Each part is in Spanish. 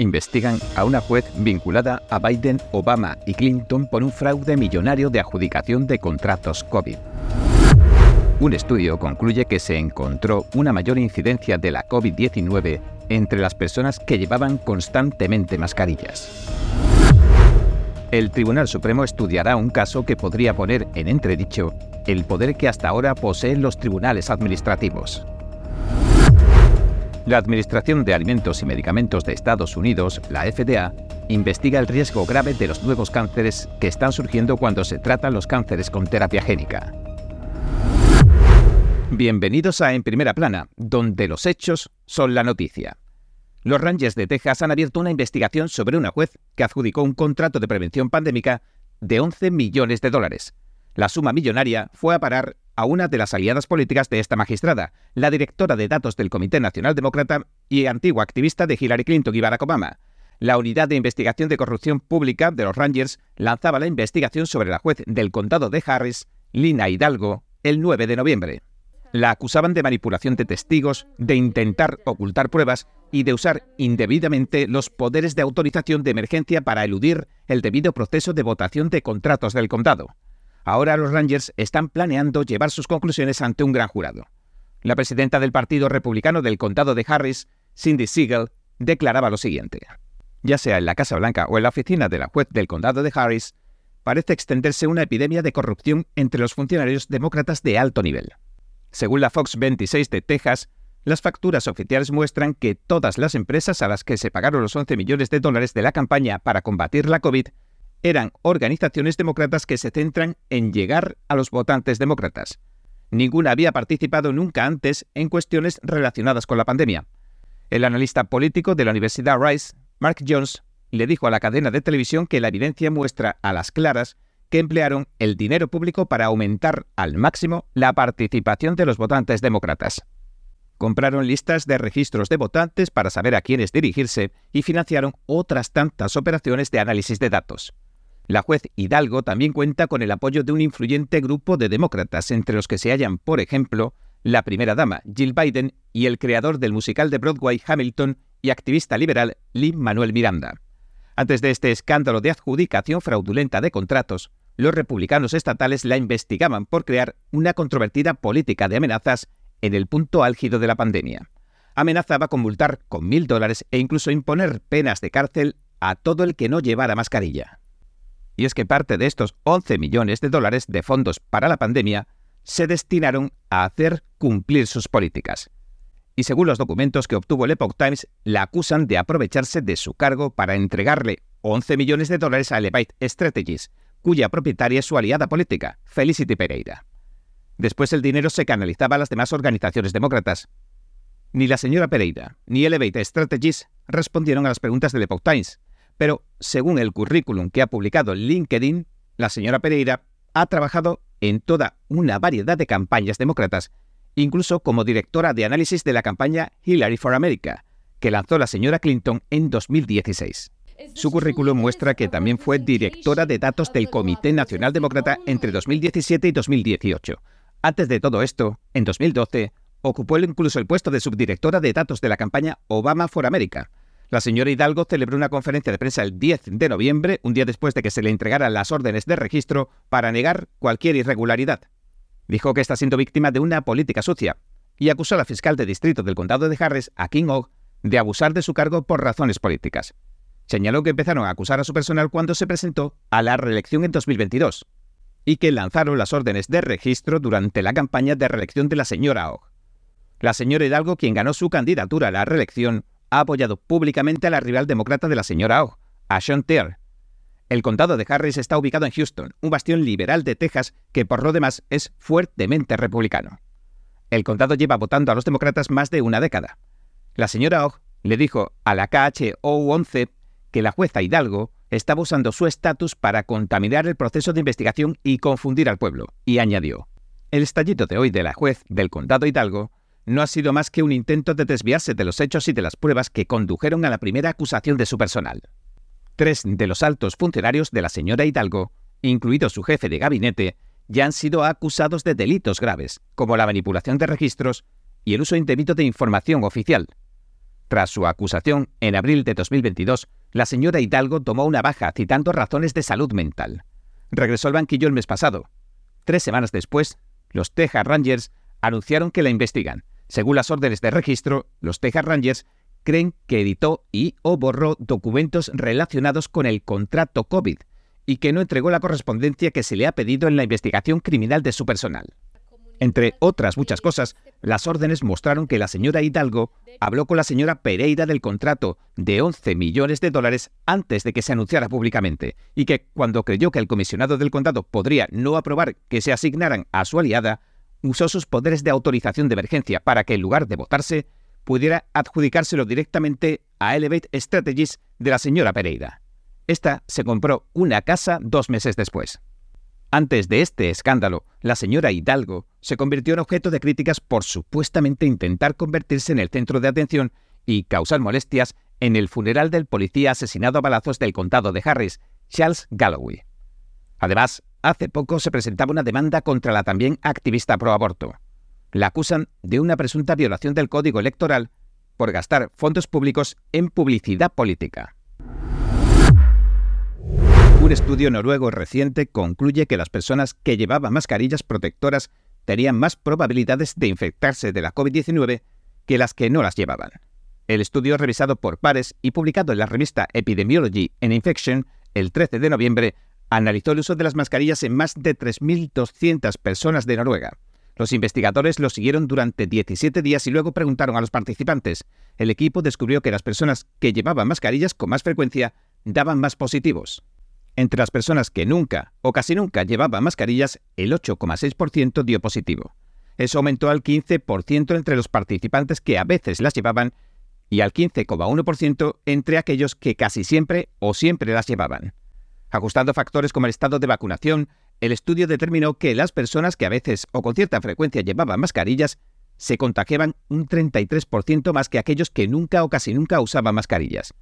investigan a una juez vinculada a Biden, Obama y Clinton por un fraude millonario de adjudicación de contratos COVID. Un estudio concluye que se encontró una mayor incidencia de la COVID-19 entre las personas que llevaban constantemente mascarillas. El Tribunal Supremo estudiará un caso que podría poner en entredicho el poder que hasta ahora poseen los tribunales administrativos. La Administración de Alimentos y Medicamentos de Estados Unidos, la FDA, investiga el riesgo grave de los nuevos cánceres que están surgiendo cuando se tratan los cánceres con terapia génica. Bienvenidos a En Primera Plana, donde los hechos son la noticia. Los Rangers de Texas han abierto una investigación sobre una juez que adjudicó un contrato de prevención pandémica de 11 millones de dólares. La suma millonaria fue a parar a una de las aliadas políticas de esta magistrada, la directora de datos del Comité Nacional Demócrata y antigua activista de Hillary Clinton y Barack Obama. La Unidad de Investigación de Corrupción Pública de los Rangers lanzaba la investigación sobre la juez del condado de Harris, Lina Hidalgo, el 9 de noviembre. La acusaban de manipulación de testigos, de intentar ocultar pruebas y de usar indebidamente los poderes de autorización de emergencia para eludir el debido proceso de votación de contratos del condado. Ahora los Rangers están planeando llevar sus conclusiones ante un gran jurado. La presidenta del Partido Republicano del Condado de Harris, Cindy Siegel, declaraba lo siguiente. Ya sea en la Casa Blanca o en la oficina de la juez del Condado de Harris, parece extenderse una epidemia de corrupción entre los funcionarios demócratas de alto nivel. Según la Fox 26 de Texas, las facturas oficiales muestran que todas las empresas a las que se pagaron los 11 millones de dólares de la campaña para combatir la COVID eran organizaciones demócratas que se centran en llegar a los votantes demócratas. Ninguna había participado nunca antes en cuestiones relacionadas con la pandemia. El analista político de la Universidad Rice, Mark Jones, le dijo a la cadena de televisión que la evidencia muestra a las claras que emplearon el dinero público para aumentar al máximo la participación de los votantes demócratas. Compraron listas de registros de votantes para saber a quiénes dirigirse y financiaron otras tantas operaciones de análisis de datos. La juez Hidalgo también cuenta con el apoyo de un influyente grupo de demócratas, entre los que se hallan, por ejemplo, la primera dama, Jill Biden, y el creador del musical de Broadway, Hamilton, y activista liberal, Lin Manuel Miranda. Antes de este escándalo de adjudicación fraudulenta de contratos, los republicanos estatales la investigaban por crear una controvertida política de amenazas en el punto álgido de la pandemia. Amenazaba con multar con mil dólares e incluso imponer penas de cárcel a todo el que no llevara mascarilla y es que parte de estos 11 millones de dólares de fondos para la pandemia se destinaron a hacer cumplir sus políticas. Y según los documentos que obtuvo el Epoch Times, la acusan de aprovecharse de su cargo para entregarle 11 millones de dólares a Elevate Strategies, cuya propietaria es su aliada política, Felicity Pereira. Después el dinero se canalizaba a las demás organizaciones demócratas. Ni la señora Pereira ni Elevate Strategies respondieron a las preguntas del Epoch Times, pero según el currículum que ha publicado LinkedIn, la señora Pereira ha trabajado en toda una variedad de campañas demócratas, incluso como directora de análisis de la campaña Hillary for America, que lanzó la señora Clinton en 2016. Su currículum muestra que también fue directora de datos del Comité Nacional Demócrata entre 2017 y 2018. Antes de todo esto, en 2012, ocupó incluso el puesto de subdirectora de datos de la campaña Obama for America, la señora Hidalgo celebró una conferencia de prensa el 10 de noviembre, un día después de que se le entregaran las órdenes de registro, para negar cualquier irregularidad. Dijo que está siendo víctima de una política sucia y acusó a la fiscal de distrito del condado de Harris, a King Ogg, de abusar de su cargo por razones políticas. Señaló que empezaron a acusar a su personal cuando se presentó a la reelección en 2022 y que lanzaron las órdenes de registro durante la campaña de reelección de la señora Ogg. La señora Hidalgo, quien ganó su candidatura a la reelección, ha apoyado públicamente a la rival demócrata de la señora O, a Sean Tear. El condado de Harris está ubicado en Houston, un bastión liberal de Texas que por lo demás es fuertemente republicano. El condado lleva votando a los demócratas más de una década. La señora Og le dijo a la KHOU 11 que la jueza Hidalgo estaba usando su estatus para contaminar el proceso de investigación y confundir al pueblo, y añadió, el estallido de hoy de la juez del condado Hidalgo no ha sido más que un intento de desviarse de los hechos y de las pruebas que condujeron a la primera acusación de su personal. Tres de los altos funcionarios de la señora Hidalgo, incluido su jefe de gabinete, ya han sido acusados de delitos graves, como la manipulación de registros y el uso indebido de información oficial. Tras su acusación en abril de 2022, la señora Hidalgo tomó una baja citando razones de salud mental. Regresó al banquillo el mes pasado. Tres semanas después, los Texas Rangers anunciaron que la investigan. Según las órdenes de registro, los Texas Rangers creen que editó y o borró documentos relacionados con el contrato COVID y que no entregó la correspondencia que se le ha pedido en la investigación criminal de su personal. Entre otras muchas cosas, las órdenes mostraron que la señora Hidalgo habló con la señora Pereira del contrato de 11 millones de dólares antes de que se anunciara públicamente, y que cuando creyó que el comisionado del condado podría no aprobar que se asignaran a su aliada, usó sus poderes de autorización de emergencia para que en lugar de votarse, pudiera adjudicárselo directamente a Elevate Strategies de la señora Pereira. Esta se compró una casa dos meses después. Antes de este escándalo, la señora Hidalgo se convirtió en objeto de críticas por supuestamente intentar convertirse en el centro de atención y causar molestias en el funeral del policía asesinado a balazos del condado de Harris, Charles Galloway. Además, hace poco se presentaba una demanda contra la también activista pro aborto. La acusan de una presunta violación del código electoral por gastar fondos públicos en publicidad política. Un estudio noruego reciente concluye que las personas que llevaban mascarillas protectoras tenían más probabilidades de infectarse de la COVID-19 que las que no las llevaban. El estudio revisado por pares y publicado en la revista Epidemiology and Infection el 13 de noviembre analizó el uso de las mascarillas en más de 3.200 personas de Noruega. Los investigadores lo siguieron durante 17 días y luego preguntaron a los participantes. El equipo descubrió que las personas que llevaban mascarillas con más frecuencia daban más positivos. Entre las personas que nunca o casi nunca llevaban mascarillas, el 8,6% dio positivo. Eso aumentó al 15% entre los participantes que a veces las llevaban y al 15,1% entre aquellos que casi siempre o siempre las llevaban. Ajustando factores como el estado de vacunación, el estudio determinó que las personas que a veces o con cierta frecuencia llevaban mascarillas se contagiaban un 33% más que aquellos que nunca o casi nunca usaban mascarillas.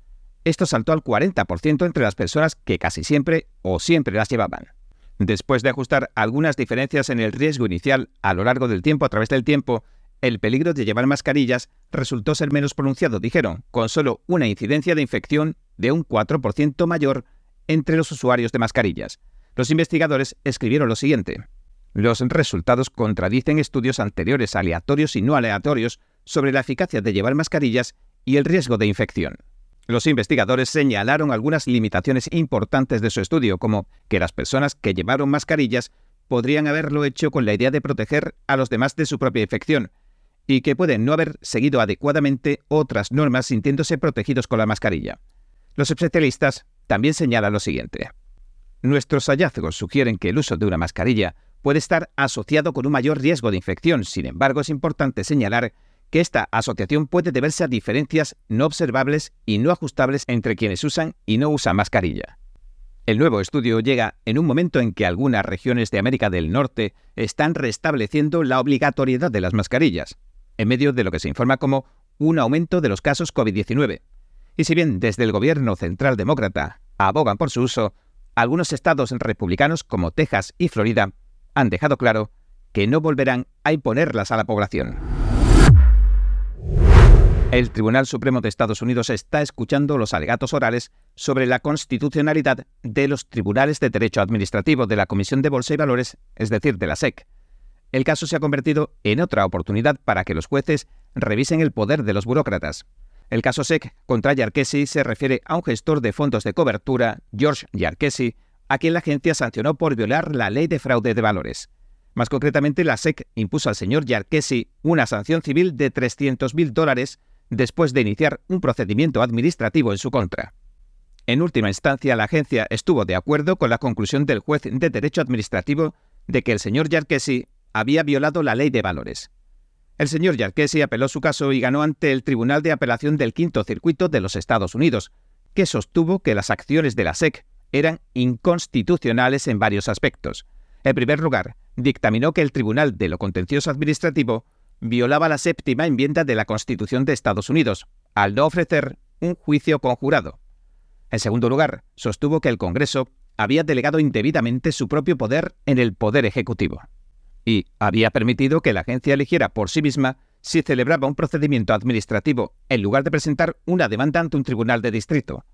Esto saltó al 40% entre las personas que casi siempre o siempre las llevaban. Después de ajustar algunas diferencias en el riesgo inicial a lo largo del tiempo a través del tiempo, el peligro de llevar mascarillas resultó ser menos pronunciado, dijeron, con solo una incidencia de infección de un 4% mayor entre los usuarios de mascarillas. Los investigadores escribieron lo siguiente. Los resultados contradicen estudios anteriores aleatorios y no aleatorios sobre la eficacia de llevar mascarillas y el riesgo de infección. Los investigadores señalaron algunas limitaciones importantes de su estudio, como que las personas que llevaron mascarillas podrían haberlo hecho con la idea de proteger a los demás de su propia infección, y que pueden no haber seguido adecuadamente otras normas sintiéndose protegidos con la mascarilla. Los especialistas también señalan lo siguiente. Nuestros hallazgos sugieren que el uso de una mascarilla puede estar asociado con un mayor riesgo de infección, sin embargo es importante señalar que esta asociación puede deberse a diferencias no observables y no ajustables entre quienes usan y no usan mascarilla. El nuevo estudio llega en un momento en que algunas regiones de América del Norte están restableciendo la obligatoriedad de las mascarillas, en medio de lo que se informa como un aumento de los casos COVID-19. Y si bien desde el gobierno central demócrata abogan por su uso, algunos estados republicanos como Texas y Florida han dejado claro que no volverán a imponerlas a la población. El Tribunal Supremo de Estados Unidos está escuchando los alegatos orales sobre la constitucionalidad de los tribunales de derecho administrativo de la Comisión de Bolsa y Valores, es decir, de la SEC. El caso se ha convertido en otra oportunidad para que los jueces revisen el poder de los burócratas. El caso SEC contra Yarkesi se refiere a un gestor de fondos de cobertura, George Yarkesi, a quien la agencia sancionó por violar la ley de fraude de valores. Más concretamente, la SEC impuso al señor Yarkesi una sanción civil de 300.000 dólares después de iniciar un procedimiento administrativo en su contra. En última instancia, la agencia estuvo de acuerdo con la conclusión del juez de Derecho Administrativo de que el señor Yarkesi había violado la ley de valores. El señor Yarkesi apeló su caso y ganó ante el Tribunal de Apelación del Quinto Circuito de los Estados Unidos, que sostuvo que las acciones de la SEC eran inconstitucionales en varios aspectos. En primer lugar, dictaminó que el Tribunal de lo Contencioso Administrativo violaba la séptima enmienda de la Constitución de Estados Unidos, al no ofrecer un juicio conjurado. En segundo lugar, sostuvo que el Congreso había delegado indebidamente su propio poder en el Poder Ejecutivo y había permitido que la agencia eligiera por sí misma si celebraba un procedimiento administrativo en lugar de presentar una demanda ante un tribunal de distrito.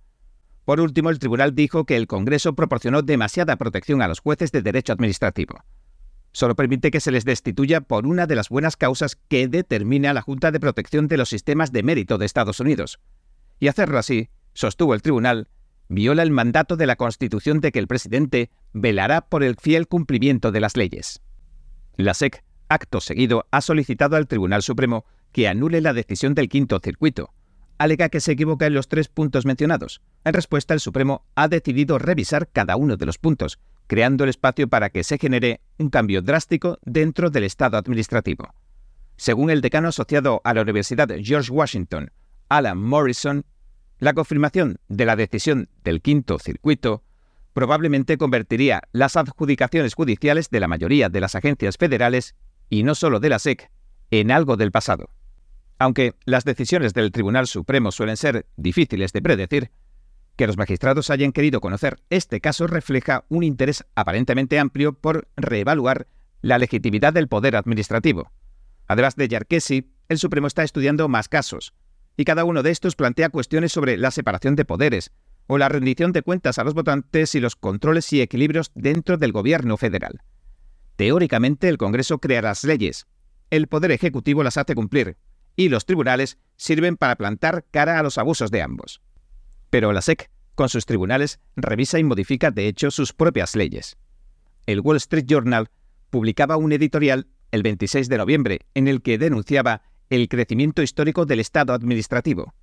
Por último, el tribunal dijo que el Congreso proporcionó demasiada protección a los jueces de derecho administrativo. Solo permite que se les destituya por una de las buenas causas que determina la Junta de Protección de los Sistemas de Mérito de Estados Unidos. Y hacerlo así, sostuvo el tribunal, viola el mandato de la Constitución de que el presidente velará por el fiel cumplimiento de las leyes. La SEC, acto seguido, ha solicitado al Tribunal Supremo que anule la decisión del quinto circuito. Alega que se equivoca en los tres puntos mencionados. En respuesta, el Supremo ha decidido revisar cada uno de los puntos, creando el espacio para que se genere un cambio drástico dentro del Estado administrativo. Según el decano asociado a la Universidad George Washington, Alan Morrison, la confirmación de la decisión del quinto circuito probablemente convertiría las adjudicaciones judiciales de la mayoría de las agencias federales, y no solo de la SEC, en algo del pasado. Aunque las decisiones del Tribunal Supremo suelen ser difíciles de predecir, que los magistrados hayan querido conocer este caso refleja un interés aparentemente amplio por reevaluar la legitimidad del poder administrativo. Además de Yarkesi, el Supremo está estudiando más casos, y cada uno de estos plantea cuestiones sobre la separación de poderes, o la rendición de cuentas a los votantes y los controles y equilibrios dentro del gobierno federal. Teóricamente, el Congreso crea las leyes, el Poder Ejecutivo las hace cumplir, y los tribunales sirven para plantar cara a los abusos de ambos. Pero la SEC, con sus tribunales, revisa y modifica de hecho sus propias leyes. El Wall Street Journal publicaba un editorial el 26 de noviembre en el que denunciaba el crecimiento histórico del Estado administrativo.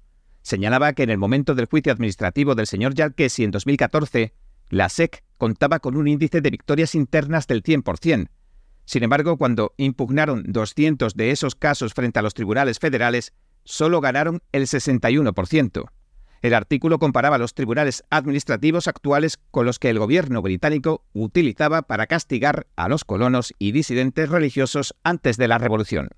Señalaba que en el momento del juicio administrativo del señor Yarkesi en 2014, la SEC contaba con un índice de victorias internas del 100%. Sin embargo, cuando impugnaron 200 de esos casos frente a los tribunales federales, solo ganaron el 61%. El artículo comparaba los tribunales administrativos actuales con los que el gobierno británico utilizaba para castigar a los colonos y disidentes religiosos antes de la Revolución.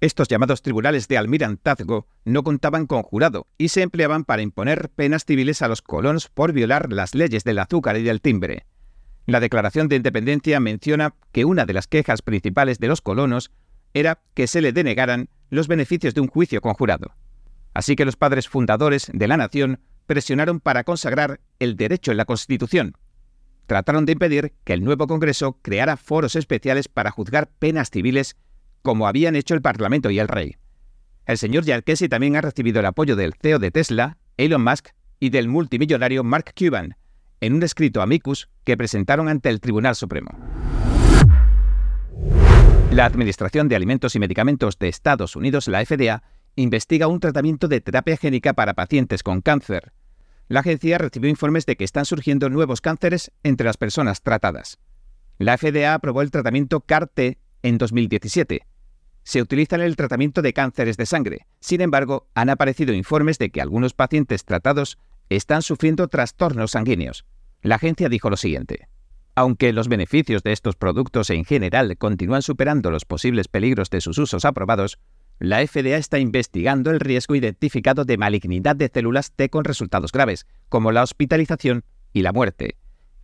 Estos llamados tribunales de almirantazgo no contaban con jurado y se empleaban para imponer penas civiles a los colonos por violar las leyes del azúcar y del timbre. La Declaración de Independencia menciona que una de las quejas principales de los colonos era que se le denegaran los beneficios de un juicio con jurado. Así que los padres fundadores de la nación presionaron para consagrar el derecho en la Constitución. Trataron de impedir que el nuevo Congreso creara foros especiales para juzgar penas civiles como habían hecho el Parlamento y el Rey. El señor Yarkesi también ha recibido el apoyo del CEO de Tesla, Elon Musk, y del multimillonario Mark Cuban, en un escrito amicus que presentaron ante el Tribunal Supremo. La Administración de Alimentos y Medicamentos de Estados Unidos, la FDA, investiga un tratamiento de terapia génica para pacientes con cáncer. La agencia recibió informes de que están surgiendo nuevos cánceres entre las personas tratadas. La FDA aprobó el tratamiento CAR-T en 2017 se utiliza en el tratamiento de cánceres de sangre. Sin embargo, han aparecido informes de que algunos pacientes tratados están sufriendo trastornos sanguíneos. La agencia dijo lo siguiente. Aunque los beneficios de estos productos en general continúan superando los posibles peligros de sus usos aprobados, la FDA está investigando el riesgo identificado de malignidad de células T con resultados graves, como la hospitalización y la muerte,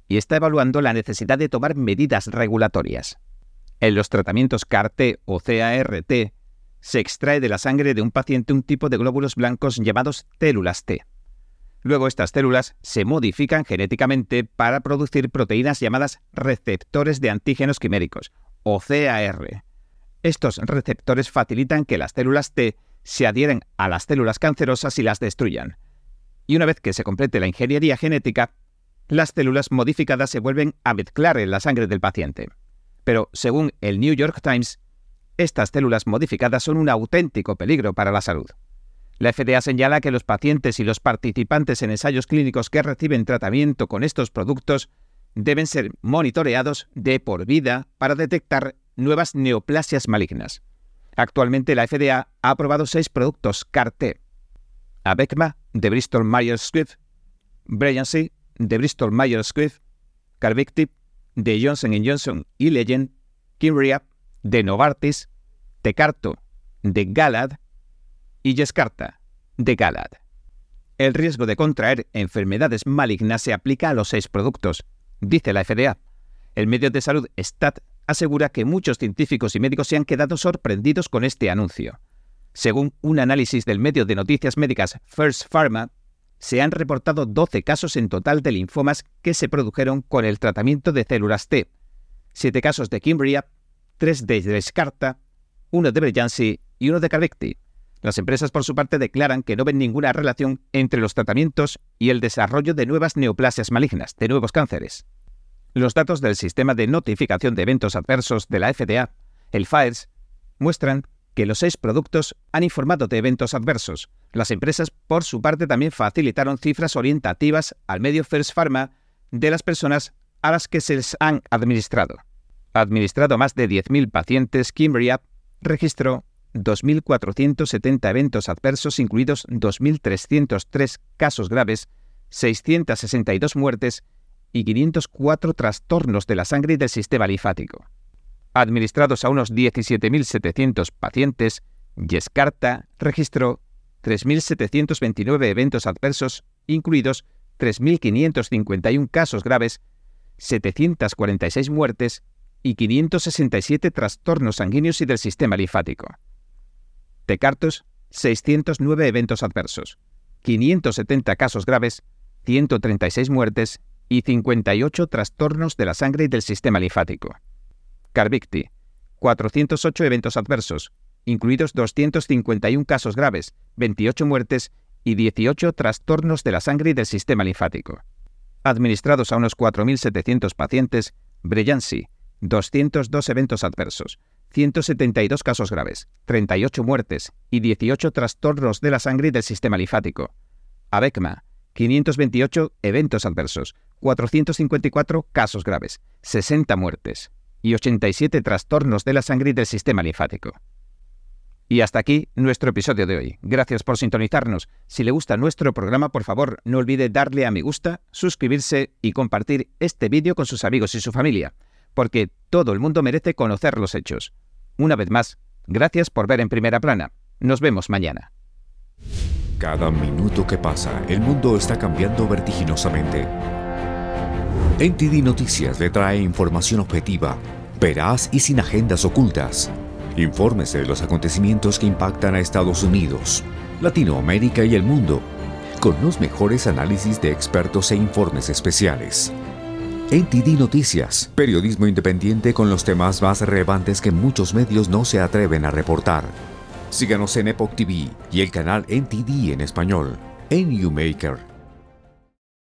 y está evaluando la necesidad de tomar medidas regulatorias. En los tratamientos CAR-T o CART se extrae de la sangre de un paciente un tipo de glóbulos blancos llamados células T. Luego estas células se modifican genéticamente para producir proteínas llamadas receptores de antígenos quiméricos, o CAR. Estos receptores facilitan que las células T se adhieren a las células cancerosas y las destruyan. Y una vez que se complete la ingeniería genética, las células modificadas se vuelven a mezclar en la sangre del paciente. Pero, según el New York Times, estas células modificadas son un auténtico peligro para la salud. La FDA señala que los pacientes y los participantes en ensayos clínicos que reciben tratamiento con estos productos deben ser monitoreados de por vida para detectar nuevas neoplasias malignas. Actualmente la FDA ha aprobado seis productos CAR-T. Abecma de Bristol Myers Squibb, Breyancy de Bristol Myers Squibb, Carvictip de Johnson Johnson y Legend, Kimria de Novartis, Tecarto de Galad y Yescarta de Galad. El riesgo de contraer enfermedades malignas se aplica a los seis productos, dice la FDA. El medio de salud STAT asegura que muchos científicos y médicos se han quedado sorprendidos con este anuncio. Según un análisis del medio de noticias médicas First Pharma, se han reportado 12 casos en total de linfomas que se produjeron con el tratamiento de células T, 7 casos de Kimbria, 3 de Descarta, 1 de Breyansi y 1 de Carvecti. Las empresas, por su parte, declaran que no ven ninguna relación entre los tratamientos y el desarrollo de nuevas neoplasias malignas, de nuevos cánceres. Los datos del sistema de notificación de eventos adversos de la FDA, el FAERS, muestran que los seis productos han informado de eventos adversos. Las empresas, por su parte, también facilitaron cifras orientativas al medio First Pharma de las personas a las que se les han administrado. Administrado más de 10.000 pacientes, Kimbria registró 2.470 eventos adversos, incluidos 2.303 casos graves, 662 muertes y 504 trastornos de la sangre y del sistema linfático. Administrados a unos 17.700 pacientes, Yescarta registró 3.729 eventos adversos, incluidos 3.551 casos graves, 746 muertes y 567 trastornos sanguíneos y del sistema linfático. Tecartus, 609 eventos adversos, 570 casos graves, 136 muertes y 58 trastornos de la sangre y del sistema linfático. Carvicti, 408 eventos adversos, incluidos 251 casos graves, 28 muertes y 18 trastornos de la sangre y del sistema linfático. Administrados a unos 4.700 pacientes, Breyansi, 202 eventos adversos, 172 casos graves, 38 muertes y 18 trastornos de la sangre y del sistema linfático. Abecma, 528 eventos adversos, 454 casos graves, 60 muertes y 87 trastornos de la sangre y del sistema linfático. Y hasta aquí nuestro episodio de hoy. Gracias por sintonizarnos. Si le gusta nuestro programa, por favor, no olvide darle a me gusta, suscribirse y compartir este vídeo con sus amigos y su familia, porque todo el mundo merece conocer los hechos. Una vez más, gracias por ver en primera plana. Nos vemos mañana. Cada minuto que pasa, el mundo está cambiando vertiginosamente. NTD Noticias le trae información objetiva, veraz y sin agendas ocultas. Infórmese de los acontecimientos que impactan a Estados Unidos, Latinoamérica y el mundo, con los mejores análisis de expertos e informes especiales. NTD Noticias, periodismo independiente con los temas más relevantes que muchos medios no se atreven a reportar. Síganos en Epoch TV y el canal NTD en español, en Maker